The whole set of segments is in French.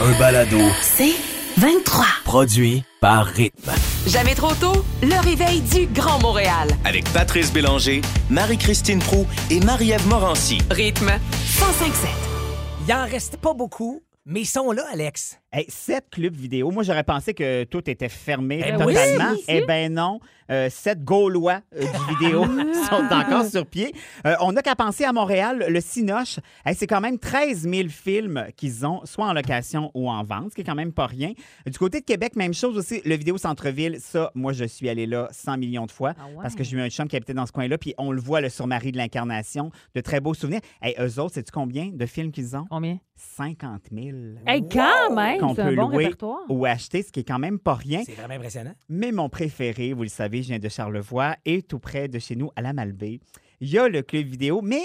Un balado C'est 23. produit par Rythme. Jamais trop tôt, le réveil du Grand Montréal. avec Patrice Bélanger, Marie-Christine Prou et Marie-Ève Morancy. Rythme 1057. Il en reste pas beaucoup, mais ils sont là, Alex. Hey, sept clubs vidéo. Moi, j'aurais pensé que tout était fermé Eh totalement. oui, Eh ben non. Euh, sept Gaulois euh, du vidéo sont encore sur pied. Euh, on n'a qu'à penser à Montréal, le Cinoche. Hey, c'est quand même 13 000 films qu'ils ont, soit en location ou en vente, ce qui est quand même pas rien. Du côté de Québec, même chose aussi. Le vidéo centre-ville, ça, moi, je suis allé là 100 millions de fois parce que j'ai eu un chum qui habitait dans ce coin-là. Puis on le voit, le sur Marie de l'Incarnation. De très beaux souvenirs. Hey, eux autres, sais-tu combien de films qu'ils ont? Combien? 50 000 Hey, quand même, un peut bon louer répertoire. ou acheter, ce qui est quand même pas rien. C'est vraiment impressionnant. Mais mon préféré, vous le savez, je viens de Charlevoix et tout près de chez nous, à la Malbaie. Il y a le club vidéo, mais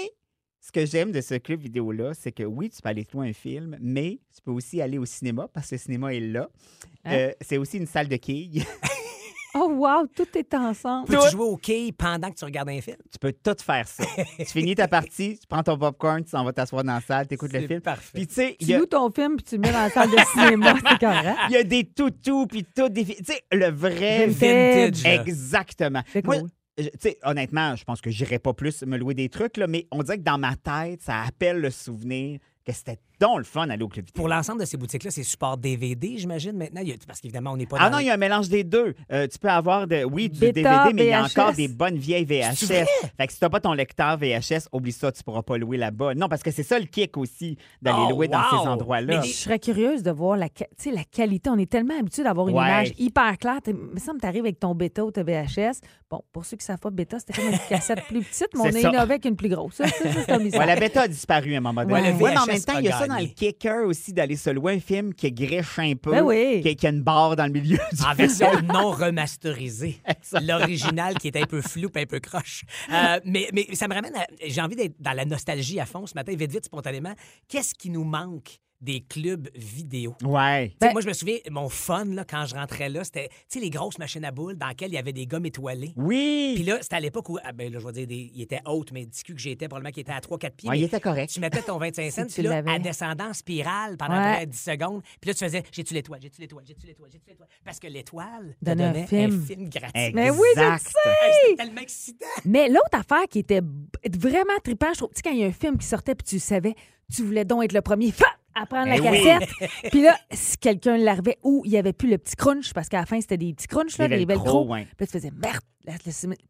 ce que j'aime de ce club vidéo-là, c'est que oui, tu peux aller louer un film, mais tu peux aussi aller au cinéma parce que le cinéma est là. Hein? Euh, c'est aussi une salle de quilles. Oh, wow, tout est ensemble. Peux-tu jouer au quai pendant que tu regardes un film? tu peux tout faire ça. tu finis ta partie, tu prends ton popcorn, tu t'en vas t'asseoir dans la salle, tu écoutes le film. parfait. Puis tu sais, il Tu y a- loues ton film puis tu le mets dans la salle de cinéma, c'est correct. il y a des toutous, puis tout des... Tu sais, le vrai... Vintage. là. Exactement. C'est Moi, cool. je- tu sais, honnêtement, je pense que j'irai pas plus me louer des trucs, là, mais on dirait que dans ma tête, ça appelle le souvenir que c'était donc le fun d'aller au club vidéo. Pour l'ensemble de ces boutiques-là, c'est support DVD, j'imagine, maintenant? Il y a- Parce qu'évidemment, on n'est pas Ah dans non, les- il y a un mélange des deux. Euh, tu peux avoir, de, oui, du DVD, mais il y a encore des bonnes vieilles VHS. Fait que si t'as pas ton lecteur VHS, oublie ça, tu pourras pas louer là-bas. Non, parce que c'est ça le kick aussi, d'aller Oh, louer dans ces endroits-là. Mais Je serais curieuse de voir la, ca- tu sais, la qualité. On est tellement habitué d'avoir une Ouais. image hyper claire. T'es- Il me semble que tu arrives avec ton bêta ou ta VHS. Bon, pour ceux qui savent pas, bêta, c'était comme une cassette plus petite, mais on a ça. innové avec une plus grosse. Ça, ça, ça. Ouais, la bêta a disparu à un moment donné. Ouais, le Ouais, mais en même temps, il y a a ça dans le kicker aussi d'aller se louer un film qui griche un peu, Ben oui. qui, qui a une barre dans le milieu du En version non remasterisée. L'original qui est un peu flou un peu croche. Euh, mais, mais ça me ramène à. J'ai envie d'être dans la nostalgie à fond ce matin, vite, vite, spontanément. Qu'est-ce qui nous manque des clubs vidéo? Ouais. Sais, Ben- moi, je me souviens, mon fun, là, quand je rentrais là, c'était tu sais, les grosses machines à boules dans lesquelles il y avait des gommes étoilées. Oui. Puis là, c'était à l'époque où, ah, ben là, je vais dire, des, il était haute, mais du cul que j'étais, probablement qu'il était à 3-4 pieds. Ouais, il était correct. Tu mettais ton 25 cents, puis là, à descendant en spirale pendant Ouais. près de 10 secondes. Puis là, tu faisais, j'ai-tu l'étoile, j'ai-tu l'étoile, j'ai-tu l'étoile, j'ai-tu l'étoile? Parce que l'étoile te Donnait un film. un film gratuit. Mais oui, je C'était tellement excitant. Mais l'autre affaire qui était vraiment trippant, je trouve, tu sais, quand il y a un film qui sortait puis tu savais, tu voulais donc être le premier fa, à prendre la Eh oui. cassette. puis là, si quelqu'un l'arrivait ou il n'y avait plus le petit crunch, parce qu'à la fin, c'était des petits crunchs, là, des velcro, velcro. ouais. Puis là, tu faisais merde.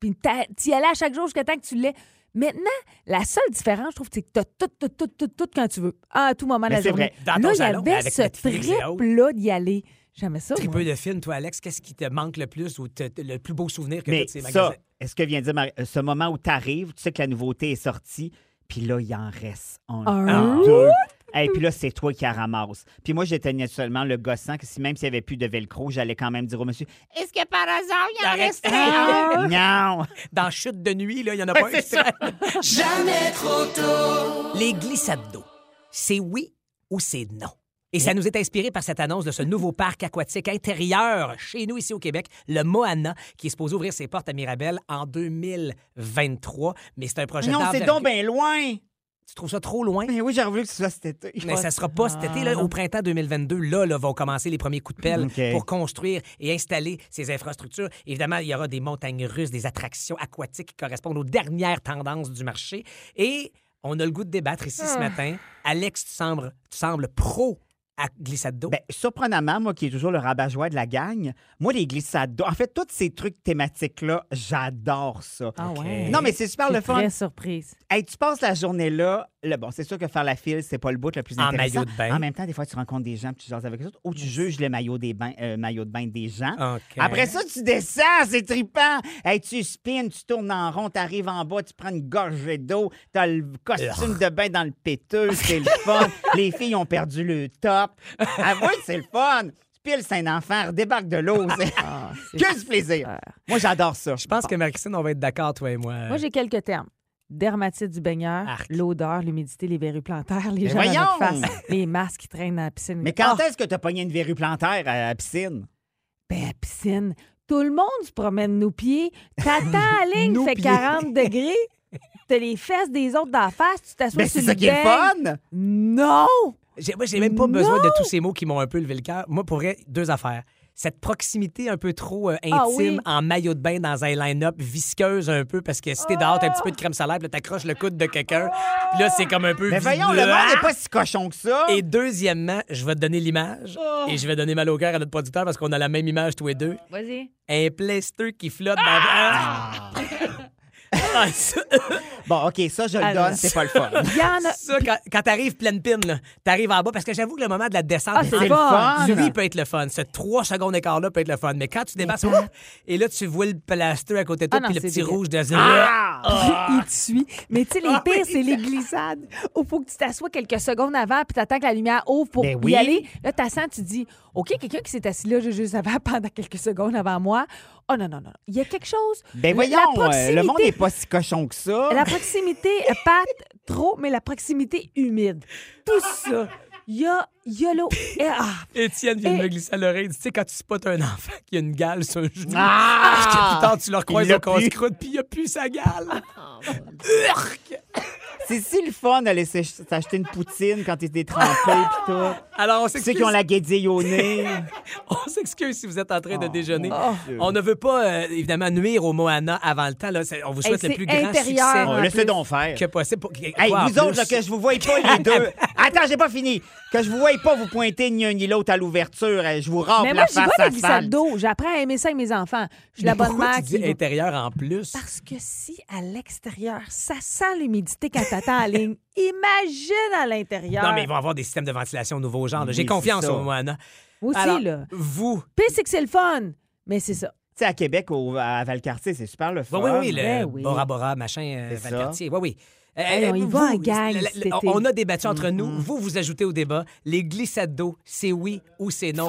Puis tu y allais à chaque jour jusqu'à temps que tu l'aies. Maintenant, la seule différence, je trouve, c'est que tu as tout, tout, tout, tout, tout quand tu veux, à tout moment de la c'est journée. vrai. Dans ton là, il y avait avec ce trip-là d'y aller. Jamais ça. Tripeux de films, toi, Alex, qu'est-ce qui te manque le plus ou te- le plus beau souvenir que tu Mais as de ces magasins? ça, est-ce que vient de dire Marie- euh, ce moment où tu arrives, tu sais que la nouveauté est sortie, puis là, il en reste un, Un? deux. Et puis là, c'est toi qui la ramasses. Puis moi, j'étais naturellement le gossant que si même s'il n'y avait plus de velcro, j'allais quand même dire au monsieur Est-ce que par hasard, il en Arrête. reste un? Non! Dans Chute de nuit, là, il n'y en a pas un. Jamais trop tôt. Les glissades d'eau, c'est oui ou c'est non? Et ça nous est inspiré par cette annonce de ce nouveau parc aquatique intérieur chez nous ici au Québec, le Moana, qui est supposé ouvrir ses portes à Mirabel en 2023. Mais c'est un projet Non, c'est donc bien loin! Tu trouves ça trop loin? Mais oui, j'aurais voulu que ce soit cet été. Mais ça sera pas cet été, là, au printemps 2022. Là, là, vont commencer les premiers coups de pelle pour construire et installer ces infrastructures. Évidemment, il y aura des montagnes russes, des attractions aquatiques qui correspondent aux dernières tendances du marché. Et on a le goût de débattre ici ce matin. Alex, tu sembles, tu sembles pro à glissade d'eau. Ben, surprenamment, moi qui est toujours le rabat-joie de la gang, moi, les glissades d'eau, en fait, tous ces trucs thématiques-là, j'adore ça. Ah ouais. Non, mais c'est super le fun. très surprise. Hey, tu passes la journée là, là, bon, c'est sûr que faire la file, c'est pas le bout le plus En intéressant. maillot de bain. En même temps, des fois, tu rencontres des gens puis tu jases avec eux autres ou tu juges les maillots, des bains, euh, maillots de bain des gens. Après ça, tu descends, c'est trippant. Hey, tu spins, tu tournes en rond, tu arrives en bas, tu prends une gorgée d'eau, tu as le costume de bain dans le péteux, c'est le fun. Les filles ont perdu le top. Avoue que c'est le fun. Tu piles, c'est un enfant, redébarque de l'eau. Ah, que du plaisir. Moi, j'adore ça. Je pense que Marie-Christine, on va être d'accord, toi et moi. Moi, j'ai quelques termes. Dermatite du baigneur, l'odeur, l'humidité, les verrues plantaires, les Mais gens dans notre face, les masques qui traînent dans la piscine. Mais quand Ah, est-ce que tu as pogné une verrue plantaire à la piscine? ben, la piscine. Tout le monde se promène nos pieds. T'attends à la ligne, Nos fait pieds. 40 degrés. T'as les fesses des autres d'en face, tu t'assois Ben, sur c'est le ça qui est le fun! Non! J'ai, moi, j'ai même pas besoin de tous ces mots qui m'ont un peu levé le cœur. Moi, pour vrai, deux affaires. Cette proximité un peu trop euh, intime Ah oui. en maillot de bain dans un line-up, visqueuse un peu, parce que si t'es dehors, t'as un petit peu de crème solaire, puis t'accroches le coude de quelqu'un, puis là, c'est comme un peu... Mais voyons, le monde n'est pas si cochon que ça. Et deuxièmement, je vais te donner l'image, et je vais donner mal au cœur à notre producteur parce qu'on a la même image tous les deux. Vas-y. Un pleister qui flotte dans... Ah! Ah, Bon, OK, ça, je le donne, c'est pas le fun. Il y en a. ça, quand, quand t'arrives pleine pine, là, t'arrives en bas, parce que j'avoue que le moment de la descente... Ah, c'est le fun. Lui, il peut être le fun. Ce trois secondes d'écart-là peut être le fun. Mais quand tu débasses, Pat. et là, tu vois le plaster à côté de toi, Ah non, puis le petit rouge de il te suit. Mais tu sais, les Ah pires, oui, c'est les glissades. Où faut que tu t'assoies quelques secondes avant, puis t'attends que la lumière ouvre pour Ben y aller. Là, t'assens, tu dis, OK, quelqu'un qui s'est assis là juste avant pendant quelques secondes avant moi. Oh non, non, non. Il y a quelque chose. Ben voyons, la euh, le monde n'est pas si cochon que ça. La proximité, euh, pâte, trop, mais la proximité humide. Tout ça. Il y a, y a l'eau. Et- Ah, Étienne vient de Et- me glisser à l'oreille. Tu sais, quand tu spots un enfant qui a une gale sur un genou, Ah! plus tard, tu le recroises Il l'a au casse-croûte, puis il a plus sa gale. Urk! C'est si le fun d'aller s'ach- s'acheter une poutine quand t'es détrempé pis tout? Alors, on Ceux s'excuse. qui ont la guédille au nez. On s'excuse si vous êtes en train de déjeuner. Oh. On ne veut pas, euh, évidemment, nuire au Moana avant le temps. Là. On vous souhaite Hey, le plus grand intérieur. succès Oh, Laissez donc faire. que possible. Pour... Hey, vous autres, là, que je vous voie pas les deux. Attends, j'ai pas fini. Que je vous voie pas vous pointer ni un ni l'autre à l'ouverture. Je vous rampe mais la moi, j'y face à la glissade d'eau. J'apprends à aimer ça avec mes enfants. Je suis la bonne pourquoi mère qui intérieur en plus? Parce que si à l'extérieur, ça sent l'humidité quand t'attends en ligne, imagine à l'intérieur. Non, mais ils vont avoir des systèmes de ventilation nouveaux genre. là. J'ai Oui, confiance ça. au Moana. Aussi, Alors, là. Vous, Puis c'est que c'est le fun. Mais c'est ça. Tu sais, à Québec, au, à Valcartier, c'est super le fun. Oui, oui, oui, le Ben oui. Bora Bora, machin, euh, C'est ça. Valcartier. Oui, oui. Euh, Hey, on y vous, va en gang cet été. on a débattu entre nous. Vous, vous ajoutez au débat les glissades d'eau, c'est oui ou c'est non.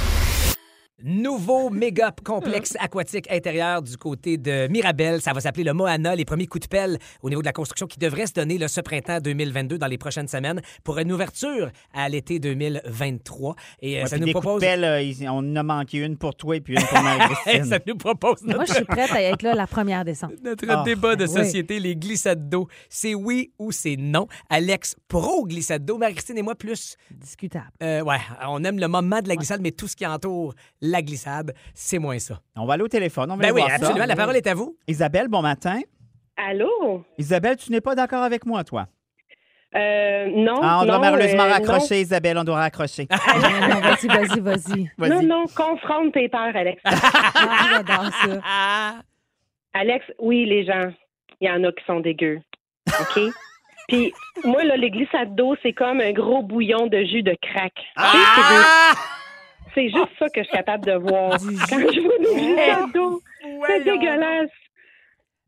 Nouveau méga complexe aquatique intérieur du côté de Mirabel. Ça va s'appeler le Moana. Les premiers coups de pelle au niveau de la construction qui devraient se donner là, ce printemps 2022 dans les prochaines semaines pour une ouverture à l'été 2023. Et euh, Ouais, ça nous des coups de propose. pelle, euh, on en a manqué une pour toi et puis une pour Marie-Christine. ça nous propose notre Moi, je suis prête à être là la première décembre. Notre Ah, débat de oui. société, les glissades d'eau, c'est oui ou c'est non. Alex, pro glissade d'eau. Marie-Christine et moi, plus, Discutable. euh, ouais, on aime le moment de la glissade, mais tout ce qui entoure la glissade, c'est moins ça. On va aller au téléphone. On va Ben aller oui, voir ça. absolument. La parole est à vous. Isabelle, bon matin. Allô? Isabelle, tu n'es pas d'accord avec moi, toi? Euh, non. Ah, on doit non, malheureusement euh, raccrocher, Isabelle. On doit raccrocher. Non, vas-y, vas-y, vas-y. Non, non, non, confronte tes peurs, Alex. Ah, J'adore ça. Ah! Alex, oui, les gens, il y en a qui sont dégueux. OK? Puis, moi, là, les glissades d'eau, c'est comme un gros bouillon de jus de crack. Ah! C'est juste ça que je suis capable de voir quand je vois des glissades d'eau. C'est dégueulasse.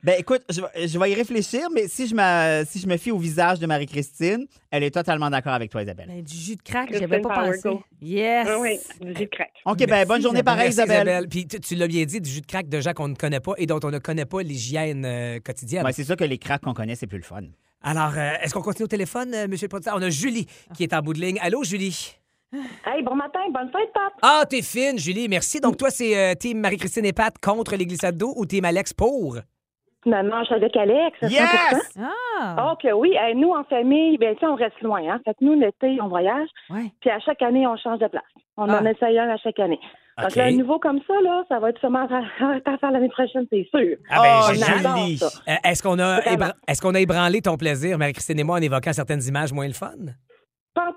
Ben écoute, je, vais- je vais y réfléchir, mais si je, me, si je me fie au visage de Marie-Christine, elle est totalement d'accord avec toi, Isabelle. Ben, du jus de crack, j'avais pas Power pensé. Go. Yes. Ah oui, du jus de crack. OK, ben bonne journée pareil, Merci, Isabelle. Puis tu, tu l'as bien dit, du jus de crack de gens qu'on ne connaît pas et dont on ne connaît pas l'hygiène euh, quotidienne. Ouais, c'est sûr que les cracks qu'on connaît, c'est plus le fun. Alors, euh, est-ce qu'on continue au téléphone, euh, monsieur le producteur? On a Julie qui est en bout de ligne. Allô, Julie? Hey, bon matin, bonne fête, Pat. Ah, t'es fine, Julie, merci. Donc, toi, c'est euh, Team Marie-Christine et Pat contre les glissades d'eau ou Team Alex pour? Maman, je suis avec Alex, 100%. Yes! Ah. Oh, que oui. Hey, nous, en famille, ben, tu sais, on reste loin. Hein? Fait que nous, l'été, on voyage. Ouais. Puis à chaque année, on change de place. On Ah. en essaye un à chaque année. Donc, OK. là, un nouveau comme ça, là, ça va être sûrement à à faire l'année prochaine, c'est sûr. Ah ben, ça. Euh, Est-ce qu'on a, Vraiment. ébra- est-ce qu'on a ébranlé ton plaisir, Marie-Christine et moi, en évoquant certaines images moins le fun? Pas.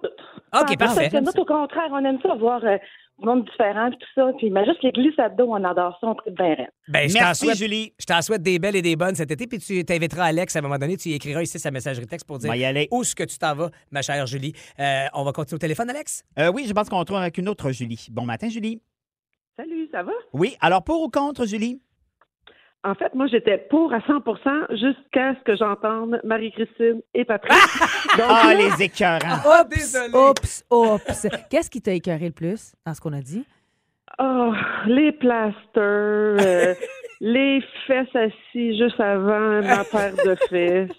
OK, en tout. parfait. Parce que nous, au contraire, on aime ça, voir euh, du monde différent et tout ça. Puis, mais juste les glissades d'eau, on adore ça, on tripe bien raide. Ben, je t'en Merci, souhaite, Julie. je t'en souhaite des belles et des bonnes cet été, puis tu t'inviteras Alex à un moment donné, tu y écriras ici sa messagerie texte pour dire y aller. où est-ce que tu t'en vas, ma chère Julie. Euh, on va continuer au téléphone, Alex? Euh, oui, je pense qu'on retrouve avec une autre Julie. Bon matin, Julie. Salut, ça va? Oui, alors pour ou contre, Julie? En fait, moi, j'étais pour à 100 jusqu'à ce que j'entende Marie-Christine et Patrick. Donc, Ah, là, les écœurants. Oh, Oups, désolé. oups, oups. Qu'est-ce qui t'a écœuré le plus dans ce qu'on a dit? oh, les plasters, euh, les fesses assis juste avant ma paire de fesses.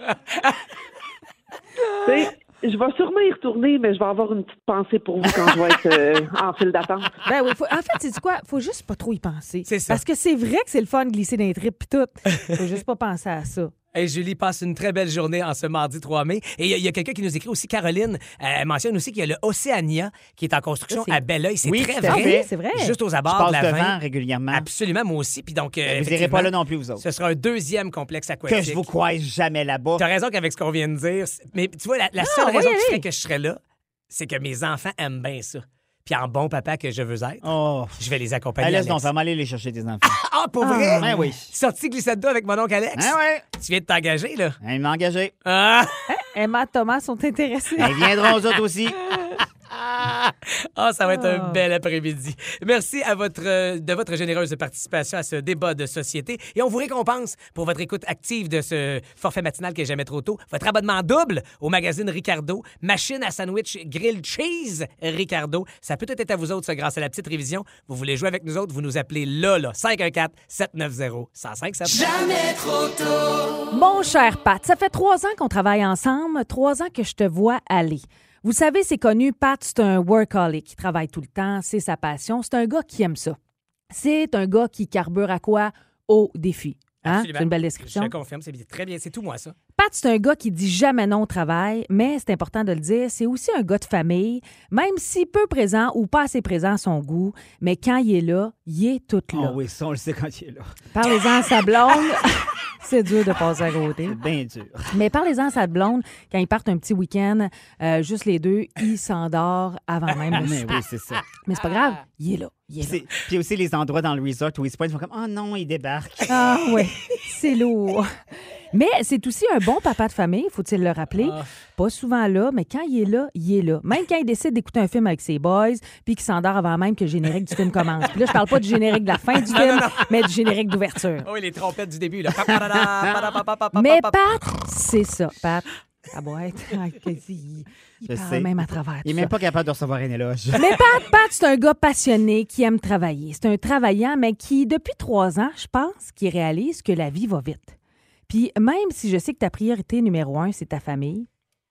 Je vais sûrement y retourner, mais je vais avoir une petite pensée pour vous quand je vais être euh, en file d'attente. Ben oui, faut- en fait, c'est quoi? Faut juste pas trop y penser. C'est ça. Parce que c'est vrai que c'est le fun de glisser dans les tripes pis tout. Faut juste pas penser à ça. Hey, Julie, passe une très belle journée en ce mardi 3 mai. Et il y a- quelqu'un qui nous écrit aussi, Caroline, euh, elle mentionne aussi qu'il y a le Océania qui est en construction à Belleuil. C'est Oui, très vrai. C'est vrai. Juste aux Je abords passe de la devant 20. régulièrement. Absolument, moi aussi. Puis donc, euh, Vous n'irez pas là non plus, vous autres. Ce sera un deuxième complexe aquatique. Que je vous croise jamais là-bas. Tu as raison qu'avec ce qu'on vient de dire, mais tu vois, la, la Non, seule raison qui ferait que je serais là, c'est que mes enfants aiment bien ça. Puis en bon papa que je veux être, Oh. je vais les accompagner. Allez, laisse Alex. donc, vraiment aller les chercher tes enfants. Ah, pour vrai? Ben oui. Sorti glissade d'eau avec mon oncle Alex? Ah ouais. Tu viens de t'engager, là? Hein, Il m'a engagé. Ah! Emma, Thomas sont intéressés. Ils viendront aux autres aussi. Ah, ça va être un Ah. bel après-midi. Merci à votre, euh, de votre généreuse participation à ce débat de société. Et on vous récompense pour votre écoute active de ce forfait matinal qui est jamais trop tôt. Votre abonnement double au magazine Ricardo. Machine à sandwich grilled cheese Ricardo. Ça peut être à vous autres, ça, grâce à la petite révision. Vous voulez jouer avec nous autres, vous nous appelez là, là, 514-790-1057. Mon cher Pat, ça fait trois ans qu'on travaille ensemble, trois ans que je te vois aller. Vous savez, c'est connu, Pat, c'est un workaholic. Il travaille tout le temps, c'est sa passion. C'est un gars qui aime ça. C'est un gars qui carbure à quoi? Au défi. Hein? C'est une belle Je description. te confirme, c'est très bien. C'est tout moi, ça. Pat, c'est un gars qui dit jamais non au travail, mais c'est important de le dire, c'est aussi un gars de famille, même si peu présent ou pas assez présent à son goût, mais quand il est là, il est tout là. Oh oui, ça, on le sait quand il est là. Parlez-en à sa blonde. c'est dur de passer à côté. C'est bien dur. Mais parlez-en à sa blonde, quand ils partent un petit week-end, euh, juste les deux, il s'endort avant même le Mais oui, c'est ça. Mais c'est pas grave, il est là. Il est là. Puis aussi les endroits dans le resort où ils se pointent, ils font comme Oh non, il débarque. Ah oui, c'est lourd. Mais c'est aussi un bon papa de famille, faut-il le rappeler. Ah. Pas souvent là, mais quand il est là, il est là. Même quand il décide d'écouter un film avec ses boys, puis qu'il s'endort avant même que le générique du film commence. Puis là, je parle pas du générique de la fin du film, mais du générique d'ouverture. Oh, les trompettes du début, là. Mais Pat, c'est ça, Pat. Ça doit être. Ah, il Je parle sais. même à travers Il n'est même pas capable de recevoir un éloge. Mais Pat, Pat, c'est un gars passionné qui aime travailler. C'est un travaillant, mais qui, depuis trois ans, je pense, qui réalise que la vie va vite. Puis même si je sais que ta priorité numéro un, c'est ta famille,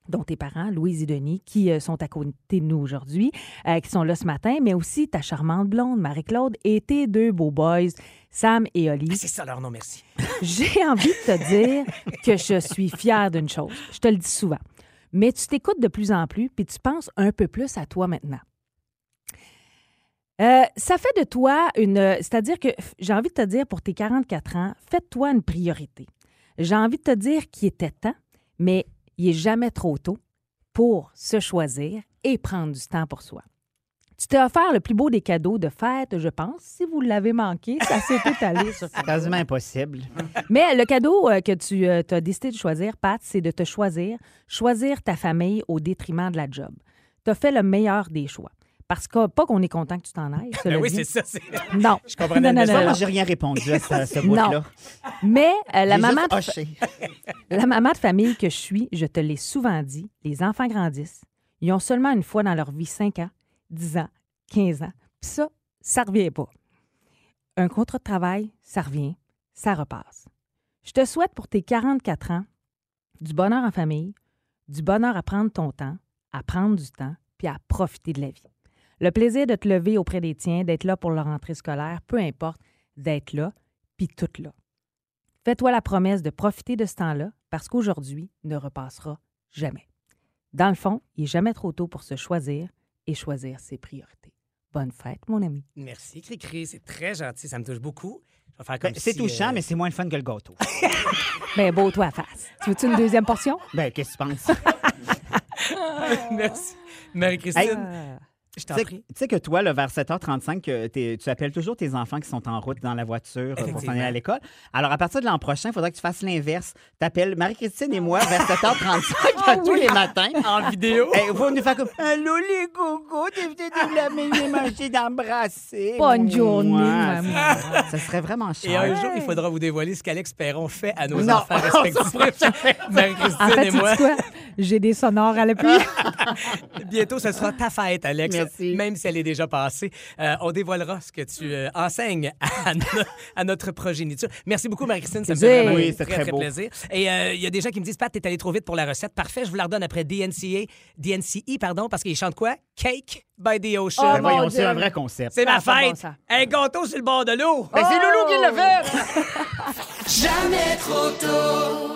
dont tes parents, Louise et Denis, qui euh, sont à côté de nous aujourd'hui, euh, qui sont là ce matin, mais aussi ta charmante blonde, Marie-Claude, et tes deux beaux boys, Sam et Oli. Ah, c'est ça leur nom, merci. J'ai envie de te dire que je suis fière d'une chose. Je te le dis souvent. Mais tu t'écoutes de plus en plus, puis tu penses un peu plus à toi maintenant. Euh, ça fait de toi une. C'est-à-dire que j'ai envie de te dire pour tes 44 ans, fais-toi une priorité. J'ai envie de te dire qu'il était temps, mais il est jamais trop tôt pour se choisir et prendre du temps pour soi. Tu t'es offert le plus beau des cadeaux de fête, je pense. Si vous l'avez manqué, ça s'est étalé sur C'est quasiment impossible. mais le cadeau euh, que tu as décidé de choisir, Pat, c'est de te choisir, choisir ta famille au détriment de la job. Tu as fait le meilleur des choix. Parce que pas qu'on est content que tu t'en ailles. Ben oui, c'est ça. c'est- Non. Je comprenais Non, non, non, Moi, j'ai rien répondu à ce, ce bout-là. Mais euh, la, maman de, la maman de famille que je suis, je te l'ai souvent dit, les enfants grandissent. Ils ont seulement une fois dans leur vie 5 ans, 10 ans, 15 ans. Puis ça, ça revient pas. Un contrat de travail, ça revient, ça repasse. Je te souhaite pour tes 44 ans du bonheur en famille, du bonheur à prendre ton temps, à prendre du temps, puis à profiter de la vie. Le plaisir de te lever auprès des tiens, d'être là pour leur rentrée scolaire, peu importe, d'être là, puis tout là. Fais-toi la promesse de profiter de ce temps-là parce qu'aujourd'hui ne repassera jamais. Dans le fond, il n'est jamais trop tôt pour se choisir et choisir ses priorités. Bonne fête, mon ami. Merci, Cricri. C'est très gentil. Ça me touche beaucoup. Je vais faire Ben, comme c'est si, touchant, euh, mais c'est moins le fun que le gâteau. Ben, beau, toi, à face. Tu veux-tu une deuxième portion? Ben, qu'est-ce que tu penses? Merci. Marie-Christine, Hey. Je t'en Tu sais- prie. Tu sais que toi, là, vers 7h35, que t'es- tu appelles toujours tes enfants qui sont en route dans la voiture euh, pour s'en aller à l'école. Alors, à partir de l'an prochain, il faudra que tu fasses l'inverse. Tu appelles Marie-Christine et moi vers 7h35 à tous les matins. En vidéo. Hey, vous nous faire comme Allô les gogos, t'es venu de la manger, manger d'embrasser. Bonne journée, maman. Ça, serait vraiment cher. Et un jour, il faudra vous dévoiler ce qu'Alex Perron fait à nos Non, enfants respectifs. Marie-Christine En fait, et moi. J'ai des sonores à l'appui. Bientôt, ce sera ta fête, Alex. Merci. Même si elle est déjà passée. Euh, on dévoilera ce que tu euh, enseignes à, no- à notre progéniture. Merci beaucoup, Marie-Christine. Ça me fait vraiment Oui, très, très, très beau. plaisir. Et euh, il y a des gens qui me disent, Pat, t'es allé trop vite pour la recette. Parfait, je vous la redonne après DNCA, DNCE, pardon, parce qu'ils chantent quoi? Cake by the Ocean. Oh, Ben voyons, mon c'est un vrai concept. C'est ma Ça a pas de bon fête! sens. un gâteau sur le bord de l'eau! Ben, c'est Loulou qui l'a fait! Jamais trop tôt.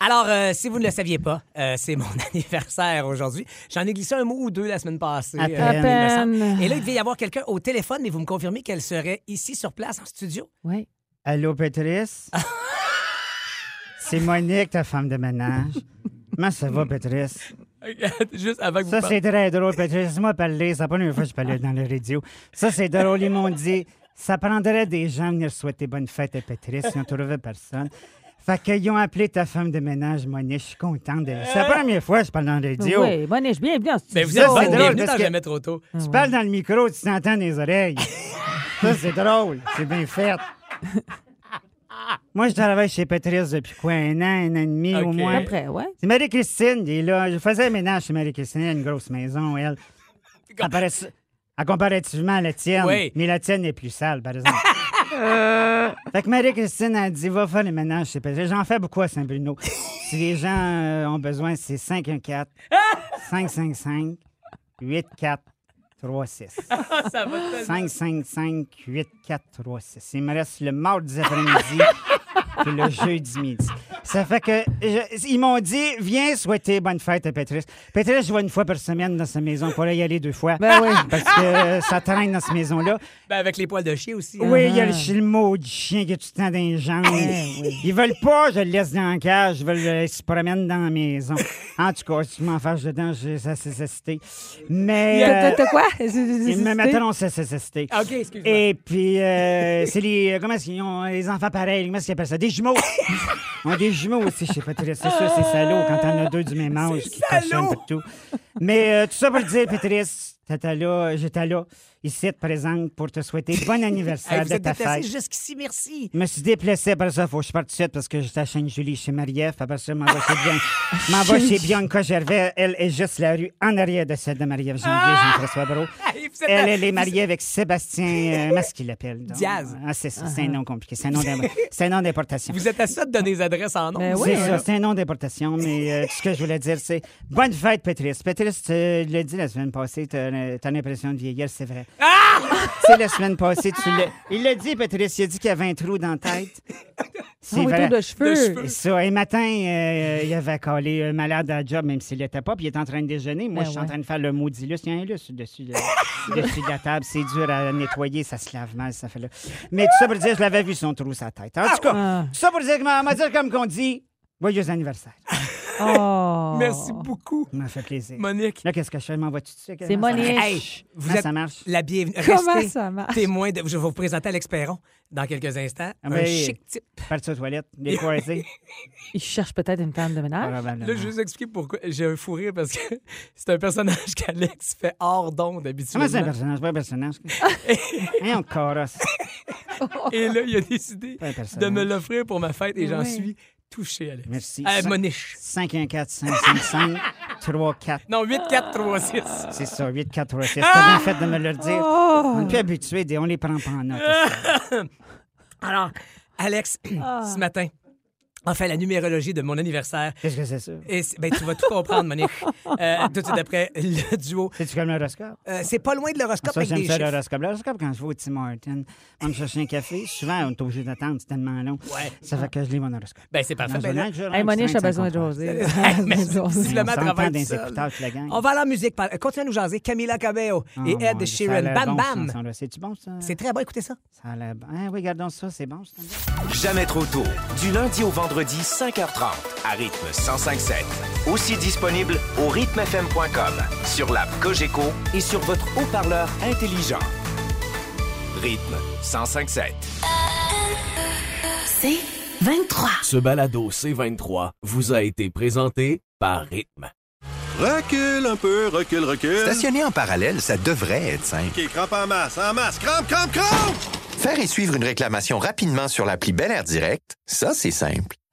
Alors, euh, si vous ne le saviez pas, euh, c'est mon anniversaire aujourd'hui. J'en ai glissé un mot ou deux la semaine passée. À euh, peine. il me semble. peine. Et là, il devait y avoir quelqu'un au téléphone, mais vous me confirmez qu'elle serait ici sur place en studio? Oui. Allô, Patrice? c'est Monique, ta femme de ménage. Comment ça va, Patrice? Juste avant que Ça, c'est très drôle, Patrice. Laisse-moi parler. C'est pas la première fois que je parlais dans le radio. Ça, c'est drôle. Ils m'ont dit, ça prendrait des gens venir souhaiter bonne fête à Patrice. Ils n'ont trouvé personne. Fait qu'ils ont appelé ta femme de ménage, Monique. Je suis contente. De... C'est la première fois que je parle dans le radio. Oui, je bienvenue en studio. Mais vous êtes bonne, drôle, bienvenue dans Jamais trop tôt. Tu parles dans le micro, tu t'entends dans les oreilles. ça, c'est drôle. C'est bien fait. Moi, je travaille chez Patrice depuis quoi, un an, un an et demi au moins. Après, ouais. C'est Marie-Christine, elle est là. Je faisais le ménage chez Marie-Christine, elle a une grosse maison, elle. À comparativement à la tienne. Oui. Mais la tienne est plus sale, par exemple. Fait que Marie-Christine a dit va faire le ménage chez Patrice. J'en fais beaucoup à Saint-Bruno. si les gens euh, ont besoin, c'est 514 555 8436. Ça va tellement. 555 8436. Il me reste le mardi après-midi puis le jeudi midi. Ça fait que je- ils m'ont dit viens souhaiter bonne fête à Patrice. Patrice, je vois une fois par semaine dans sa maison. Faut y aller deux fois. Ben oui. Parce que ça traîne dans cette maison-là. Ben, avec les poils de chien aussi. hein. Oui, il y a le chilmo du chien qui a tout le temps dans les jambes. Ils veulent pas, je le laisse dans la cage. Ils veulent qu'ils se promènent dans la maison. En tout cas, si tu m'en fâches dedans, j'ai sa cécité. Mais. T'as quoi? Ils me mettront sa cécité. OK, excuse-moi. Et puis, euh, c'est les. euh, Comment est-ce qu'ils ont les enfants pareils? Comment est-ce qu'ils appellent ça? Des jumeaux! On a des jumeaux aussi chez Patrice. C'est sûr, c'est salaud quand t'en as deux du même âge qui cochonnent partout. Mais euh, tout ça pour te dire, Patrice, t'étais là, j'étais là, ici, présente, pour te souhaiter bon anniversaire de ta fête. jusqu'ici, merci. Je me suis déplacé après ça, faut que je parte tout de suite parce que j'étais à Sainte-Julie chez Marie-Ève. Après ça, je m'en vais chez vais chez Bianca Gervais. Elle est juste la rue en arrière de celle de Marie-Ève Janvier, Jean-François Brault. Elle, est mariée avec Sébastien. Euh, comment est-ce qu'il l'appelle? donc? Diaz. Ah, c'est ça, c'est un nom compliqué. C'est un nom d'im- c'est un nom d'importation. Vous êtes à ça de donner les adresses en nom. Ben oui. C'est ça, c'est un nom d'importation, mais euh, ce que je voulais dire, c'est bonne fête, Patrice. Patrice, tu l'as dit la semaine passée, t'as t'as l'impression de vieillir, c'est vrai. Tu sais, la semaine passée, tu l'as. Il l'a dit, Patrice, il a dit qu'il y avait un trou dans la tête. C'est Un vrai. de cheveux. De cheveux. C'est Ça, et matin, euh, il avait collé un malade à la job, même s'il l'était pas, puis il est en train de déjeuner. Moi, Ben je suis en train de faire le maudit lustre. Il y a un lustre dessus de, dessus de la table. C'est dur à nettoyer, ça se lave mal, ça fait là. Mais tout ça pour dire, je l'avais vu son trou sa tête. En tout cas, Ah. tout ça pour dire, que- m'a dire comme qu'on dit, joyeux anniversaire. Oh. Merci beaucoup, Ça m'a fait plaisir. Monique. Là, qu'est-ce que je fais? M'en vas-tu dessus? C'est Monique. Hey, vous êtes ça marche? la bienvenue. Comment Restez ça marche? témoin de... Je vais vous présenter Alex Perron dans quelques instants. Ah, un chic type. Parti croisés. Il cherche peut-être une femme de ménage. Là, je vais vous expliquer pourquoi j'ai un fou rire parce que c'est un personnage qu'Alex fait hors d'onde habituellement. Comment c'est un personnage? Pas un personnage. Hein, on corosse. Et là, il a décidé de me l'offrir pour ma fête et j'en Oui. suis touché, Alex. Merci. Cin- Moniche. 514 555 34 Non, 8, 4, 3, 6. C'est ça, 8 4 3 6 T'as bien fait de me le dire. Oh. On est plus habitué, des- on les prend pas en note. Alors, Alex, Ah. ce matin, Enfin, la numérologie de mon anniversaire. Qu'est-ce que c'est ça? Et ben, tu vas tout comprendre, Monique. Euh, tout de suite après le duo. C'est-tu comme l'horoscope? Euh, c'est pas loin de l'horoscope Ça, avec des ça, l'horoscope. L'horoscope, quand je vais au Tim Hortons, on me chercher un café. Souvent, on est obligé d'attendre, c'est tellement long. Ouais. Ça fait que je lis mon horoscope. Ben, c'est parfait. Ben, là- Hey, Monique, a besoin de 50 jaser. On va à la musique. Par- Continue à nous jaser. Camila Cabello Oh, et Ed Sheeran. Bam bon, Bam. C'est-tu bon, ça? C'est très bon, écoutez ça. Ça a l'air bon. Ah, oui, gardons ça, c'est bon. Jamais trop tôt. Du lundi au vendredi, 5h30, à rythme 105.7. Aussi disponible au rythmefm.com, sur l'app Cogeco et sur votre haut-parleur intelligent. Rythme 105.7. C'est 23. Ce balado C23 vous a été présenté par Rythme. Recule un peu, recule, recule. Stationner en parallèle, ça devrait être simple. OK, crampe en masse, en masse. Crampe, crampe, crampe! Faire et suivre une réclamation rapidement sur l'appli Bel Air Direct, ça, c'est simple.